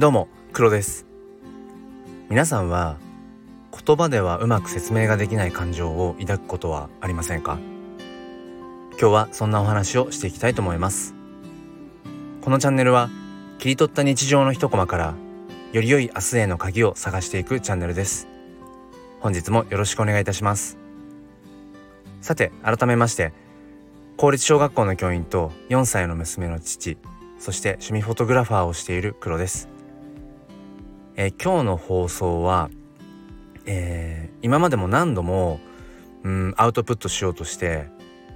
どうも黒です。皆さんは言葉ではうまく説明ができない感情を抱くことはありませんか？今日はそんなお話をしていきたいと思います。このチャンネルは切り取った日常の一コマからより良い明日への鍵を探していくチャンネルです。本日もよろしくお願いいたします。さて改めまして公立小学校の教員と4歳の娘の父そして趣味フォトグラファーをしている黒です。えー、今日の放送は、えー、今までも何度も、うん、アウトプットしようとして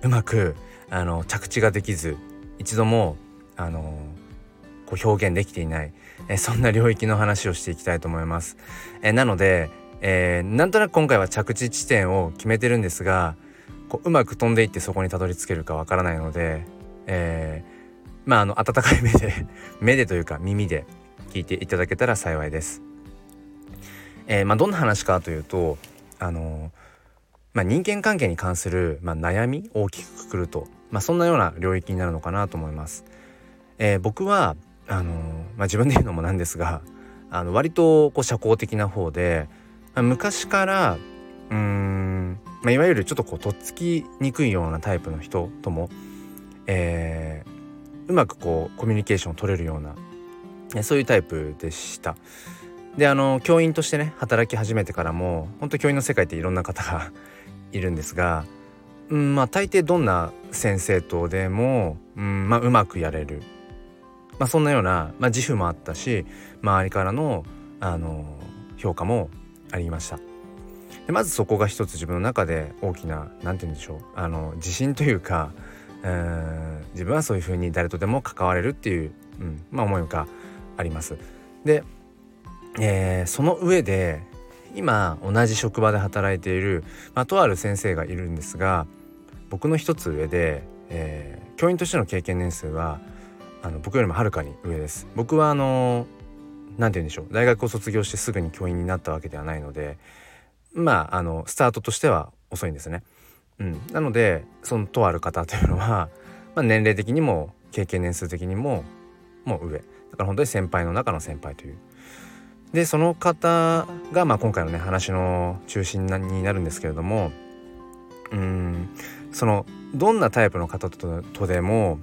うまくあの着地ができず一度もあのこう表現できていない、えー、そんな領域の話をしていきたいと思います。えー、なので、えー、なんとなく今回は着地地点を決めてるんですがこううまく飛んでいってそこにたどり着けるかわからないので、えー、まああの温かい目で目でというか耳で聞いていただけたら幸いです。えー、まあ、どんな話かというとあのまあ、人間関係に関する、まあ、悩み大きくくくると、まあ、そんなような領域になるのかなと思います。えー、僕はあのまあ、自分で言うのもなんですがあの割とこう社交的な方で、まあ、昔からうん、まあ、いわゆるちょっとこうとっつきにくいようなタイプの人とも、えー、うまくこうコミュニケーションを取れるようなそういうタイプでした。であの教員としてね働き始めてからも本当教員の世界っていろんな方が いるんですが、うんまあ、大抵どんな先生とでも、うんまあ、うまくやれる、まあ、そんなような、まあ、自負もあったし周りからのあの評価もありました。でまずそこが一つ自分の中で大きな何て言うんでしょうあの自信というかうん自分はそういうふうに誰とでも関われるっていう、うんまあ、思いがあります。で、えー、その上で今同じ職場で働いている、まあ、とある先生がいるんですが僕の一つ上で、えー、教員としての経験年数はあの僕よりもはるかに上です。僕はあの何て言うんでしょう大学を卒業してすぐに教員になったわけではないのでまああのスタートとしては遅いんですね。うん、なのでそのとある方というのは、まあ、年齢的にも経験年数的にももう上だから本当に先輩の中の先輩という。でその方が、まあ、今回のね話の中心になるんですけれどもうんそのどんなタイプの方ととでも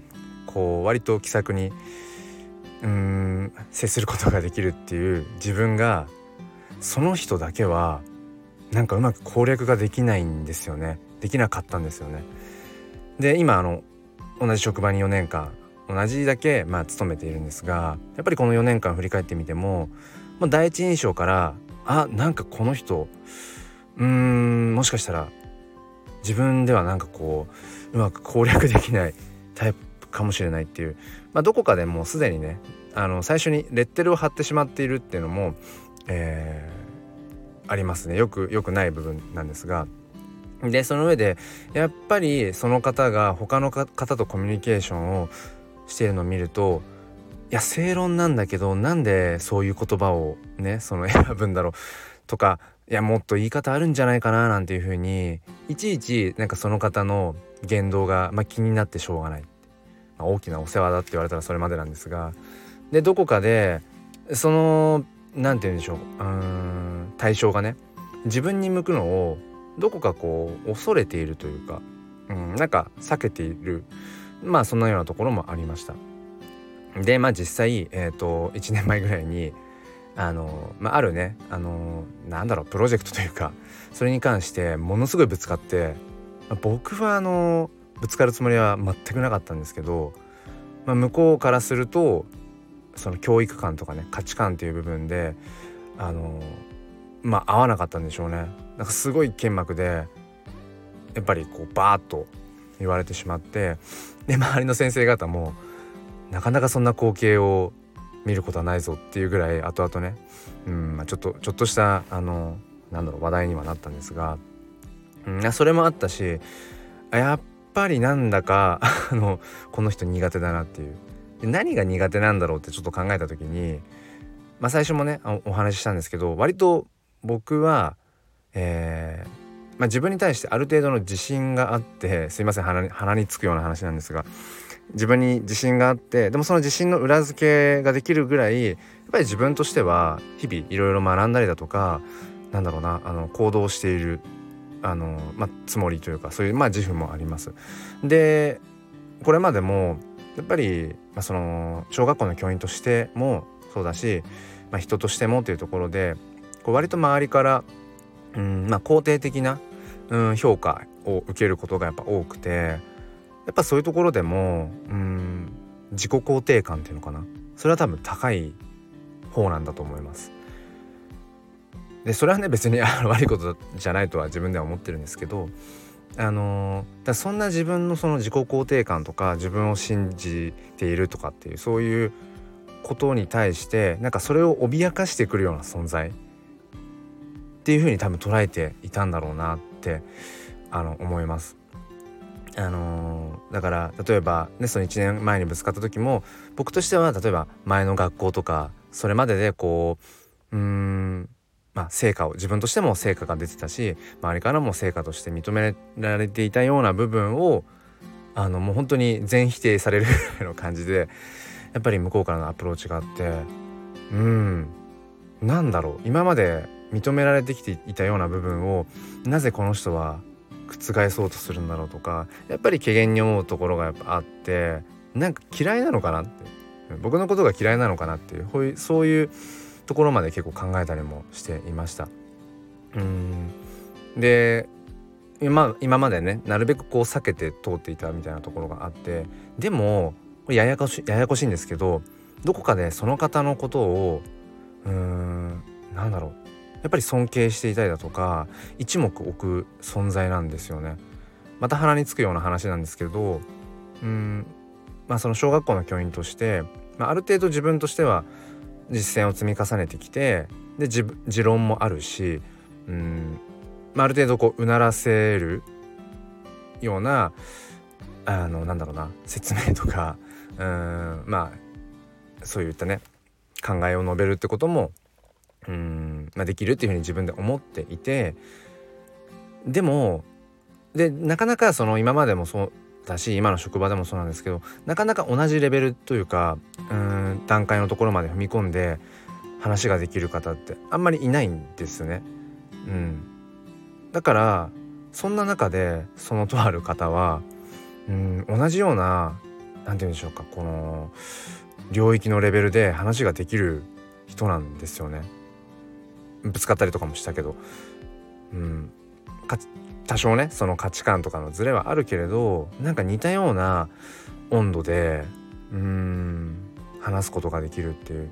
こう割と気さくにうん接することができるっていう自分がその人だけはなんかうまく攻略ができないんですよねできなかったんですよね。で今あの同じ職場に4年間同じだけまあ勤めているんですがやっぱりこの4年間振り返ってみても、まあ、第一印象からあなんかこの人うーんもしかしたら自分ではなんかこううまく攻略できないタイプかもしれないっていう、まあ、どこかでもうすでにねあの最初にレッテルを貼ってしまっているっていうのも、えー、ありますねよくよくない部分なんですが。でその上でやっぱりその方が他の方とコミュニケーションをしてるのを見るといや正論なんだけどなんでそういう言葉をねその 選ぶんだろうとかいやもっと言い方あるんじゃないかななんていうふうにいちいちなんかその方の言動が、まあ、気になってしょうがない、まあ、大きなお世話だって言われたらそれまでなんですがでどこかでその何て言うんでしょううん対象がね自分に向くのをどこかこう恐れているというか、うん、なんか避けている。まあそんなようなところもありました。でまあ実際、えーと、1年前ぐらいにあの、まあ、あるねあのなんだろうプロジェクトというかそれに関してものすごいぶつかって、まあ、僕はあのぶつかるつもりは全くなかったんですけど、まあ、向こうからするとその教育観とかね価値観っていう部分であのまあ合わなかったんでしょうね。なんかすごい剣幕でやっぱりこうバーッと言われてしまってで周りの先生方もなかなかそんな光景を見ることはないぞっていうぐらい後々ね、うんま、ちょっとちょっとしたあのなんだろう話題にはなったんですが、うん、それもあったしやっぱりなんだかあのこの人苦手だなっていう。何が苦手なんだろうってちょっと考えた時に、まあ、最初もねお話ししたんですけど割と僕は、えーまあ、自分に対してある程度の自信があってすいません鼻に鼻につくような話なんですが自分に自信があってでもその自信の裏付けができるぐらいやっぱり自分としては日々いろいろ学んだりだとかなんだろうなあの行動しているあの、まあ、つもりというかそういう、まあ、自負もあります。でこれまでもやっぱり、まあ、その小学校の教員としてもそうだし、まあ、人としてもというところでこう割と周りから、うんまあ、肯定的な、うん、評価を受けることがやっぱ多くてやっぱそういうところでもうん自己肯定感っていうのかなそれは多分高い方なんだと思います。でそれはね別に 悪いことじゃないとは自分では思ってるんですけどあのだそんな自分のその自己肯定感とか自分を信じているとかっていうそういうことに対してなんかそれを脅かしてくるような存在っていうふうに多分捉えていたんだろうなっってあの思います。あのー、だから例えばねその1年前にぶつかった時も僕としては例えば前の学校とかそれまででこううんまあ、成果を自分としても成果が出てたし周りからも成果として認められていたような部分をあのもう本当に全否定されるぐらいの感じでやっぱり向こうからのアプローチがあってうんなんだろう今まで認められてきていたような部分をなぜこの人は覆そうとするんだろうとかやっぱり怪げに思うところがやっぱあってなんか嫌いなのかなって。僕のことが嫌いなのかなっていうそういうところまで結構考えたりもしていました。うん。で今今までねなるべくこう避けて通っていたみたいなところがあってでもややこしややこしいんですけどどこかでその方のことをうーんなんだろう。やっぱり尊敬していたりだとか一目置く存在なんですよね。また鼻につくような話なんですけどうんまあその小学校の教員として、まあ、ある程度自分としては実践を積み重ねてきてで持論もあるしうん、まあ、ある程度こううならせるようなあのなんだろうな説明とかうんまあそういったね考えを述べるってこともうん、まあ、できるっていうふうに自分で思っていてでもでなかなかその今までもそうだし今の職場でもそうなんですけどなかなか同じレベルというかうん段階のところまで踏み込んで話ができる方ってあんまりいないんですね。うん、だからそんな中でそのとある方はうん同じような何て言うんでしょうかこの領域のレベルで話ができる人なんですよね。ぶつかったりとかもしたけど、うん、多少ねその価値観とかのズレはあるけれどなんか似たような温度でうん話すことができるっていう。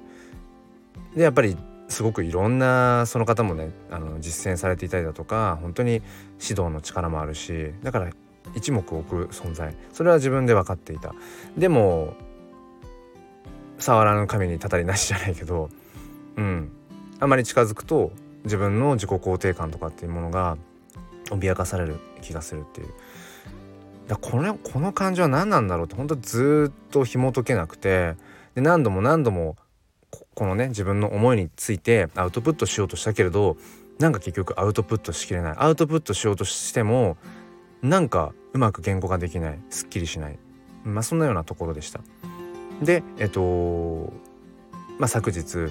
でやっぱりすごくいろんなその方もねあの実践されていたりだとか本当に指導の力もあるしだから一目置く存在。それは自分で分かっていた。でも触らぬ神にたたりなしじゃないけどうん。あまり近づくと自分の自己肯定感とかっていうものが脅かされる気がするっていう。だこのこの感情は何なんだろうって本当ずっと紐解けなくてで何度も何度もこのね自分の思いについてアウトプットしようとしたけれどなんか結局アウトプットしきれない。アウトプットしようとしてもなんかうまく言語化できない。すっきりしない。まあそんなようなところでした。でえっとまあ昨日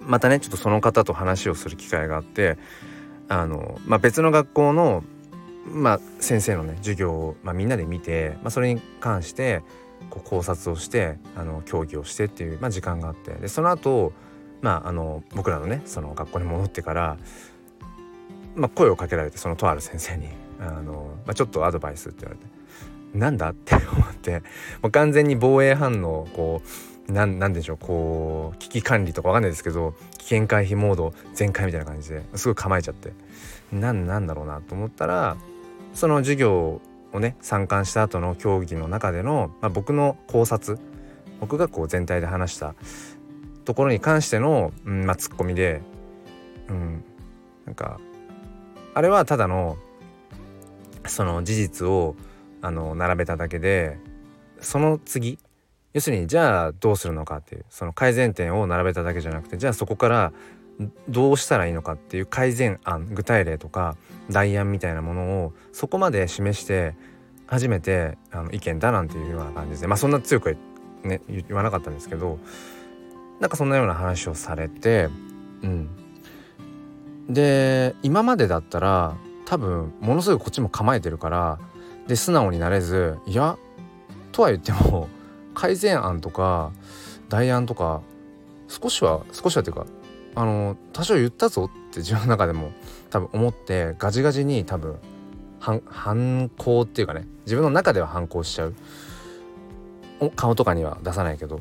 またねちょっとその方と話をする機会があってあの、まあ、別の学校の、まあ、先生のね授業を、まあ、みんなで見て、まあ、それに関してこう考察をしてあの協議をしてっていう、まあ、時間があってでその後、まああの僕らのねその学校に戻ってから、まあ、声をかけられてそのとある先生にあの、まあ、ちょっとアドバイスって言われて。なんだって思ってもう完全に防衛反応をこうなんなんでしょうこう危機管理とかわかんないですけど危険回避モード全開みたいな感じですごい構えちゃって。なんなんだろうなと思ったらその授業をね参観した後の競技の中での、まあ、僕の考察僕がこう全体で話したところに関しての、うんまあ、ツッコミで、うん、なんかあれはただのその事実をあの並べただけでその次要するにじゃあどうするのかっていうその改善点を並べただけじゃなくてじゃあそこからどうしたらいいのかっていう改善案具体例とか代案みたいなものをそこまで示して初めてあの意見だなんていうような感じでまあそんな強くね言わなかったんですけどなんかそんなような話をされてうん。で今までだったら多分ものすごいこっちも構えてるからで素直になれずいやとは言っても改善案とか代案とか少しは少しはっていうかあの多少言ったぞって自分の中でも多分思ってガジガジに多分反抗っていうかね自分の中では反抗しちゃう。顔とかには出さないけど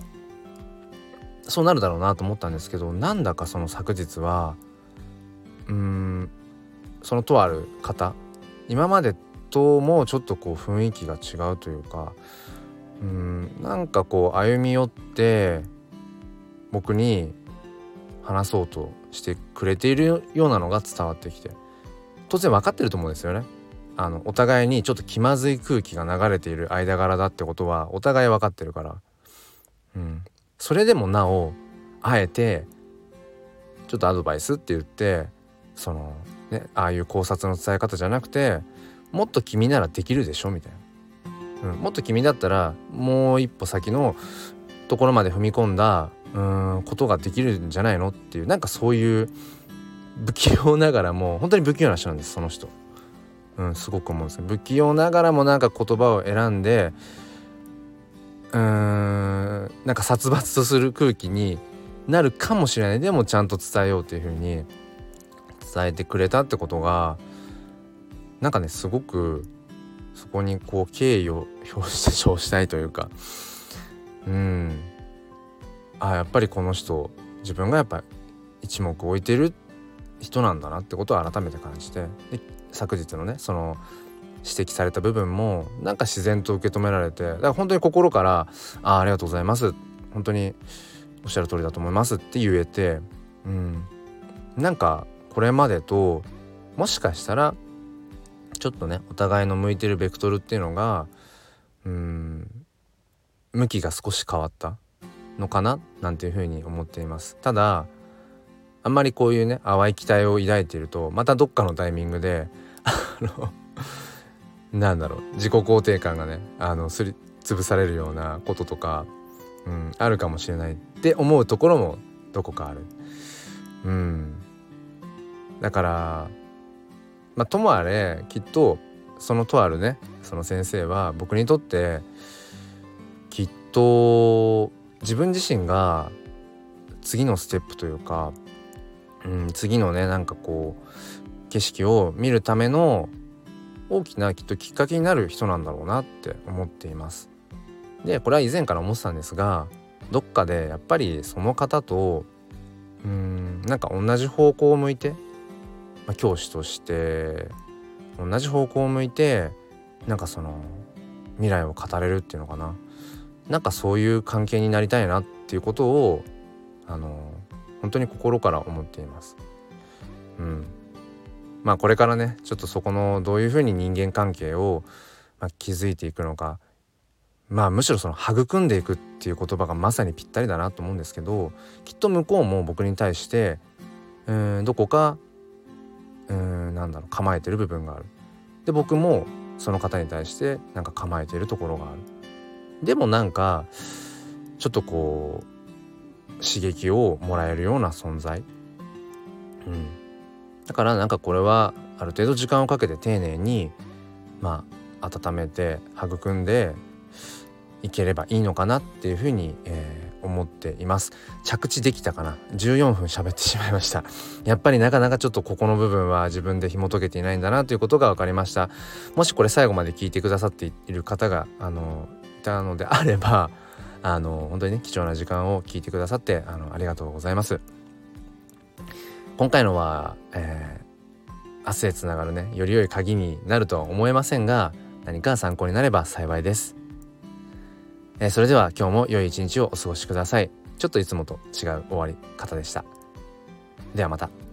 そうなるだろうなと思ったんですけどなんだかその昨日はうーんそのとある方今までともちょっとこう雰囲気が違うというかうん。なんかこう歩み寄って僕に話そうとしてくれているようなのが伝わってきて。当然分かってると思うんですよね。あのお互いにちょっと気まずい空気が流れている間柄だってことはお互い分かってるから、うん、それでもなおあえてちょっとアドバイスって言ってそのねああいう考察の伝え方じゃなくてもっと君ならできるでしょみたいな、うん、もっと君だったらもう一歩先のところまで踏み込んだうんことができるんじゃないのっていうなんかそういう不器用ながらも本当に不器用な人なんですその人。うん、すごく思うんです不器用ながらもなんか言葉を選んでうーんなんか殺伐とする空気になるかもしれない。でもちゃんと伝えようっていう風に伝えてくれたってことがなんかねすごくそこにこう敬意を表して表したいというか。うん。あやっぱりこの人自分がやっぱ一目置いてる人なんだなってことを改めて感じて。で昨日のねその指摘された部分もなんか自然と受け止められて。だから本当に心から「あありがとうございます」本当におっしゃる通りだと思いますって言えて。うん。なんかこれまでともしかしたらちょっとねお互いの向いてるベクトルっていうのがうん向きが少し変わったのかななんていうふに思っていますただあんまりこういうね淡い期待を抱いているとまたどっかのタイミングであのなんだろう自己肯定感がねあのすり潰されるようなこととか、うん、あるかもしれないって思うところもどこかある。うん、だからまあともあれきっとそのとあるねその先生は僕にとってきっと自分自身が次のステップというか、うん、次のねなんかこう景色を見るための大きなきっときっかけになる人なんだろうなって思っています。でこれは以前から思ってたんですがどっかでやっぱりその方とうんなんか同じ方向を向いて、まあ、教師として同じ方向を向いてなんかその未来を語れるっていうのかな。なんかそういう関係になりたいなっていうことをあの本当に心から思っています。うん、まあこれからねちょっとそこのどういうふうに人間関係を、まあ、築いていくのか。まあむしろその育んでいくっていう言葉がまさにぴったりだなと思うんですけどきっと向こうも僕に対してうんどこかうんなんだろう構えてる部分がある。で僕もその方に対してなんか構えてるところがある。でもなんかちょっとこう刺激をもらえるような存在。うん、だからなんかこれはある程度時間をかけて丁寧にまあ温めて育んでいければいいのかなっていうふうに、えー、思っています。着地できたかな？14分喋ってしまいました。やっぱりなかなかちょっとここの部分は自分で紐解けていないんだなということが分かりました。もしこれ最後まで聞いてくださっている方があのいたのであれば あの本当にね貴重な時間を聞いてくださってあのありがとうございます。今回のは、えー、明日へつながるねより良い鍵になるとは思えませんが何か参考になれば幸いです、えー、それでは今日も良い一日をお過ごしください。ちょっといつもと違う終わり方でした。ではまた。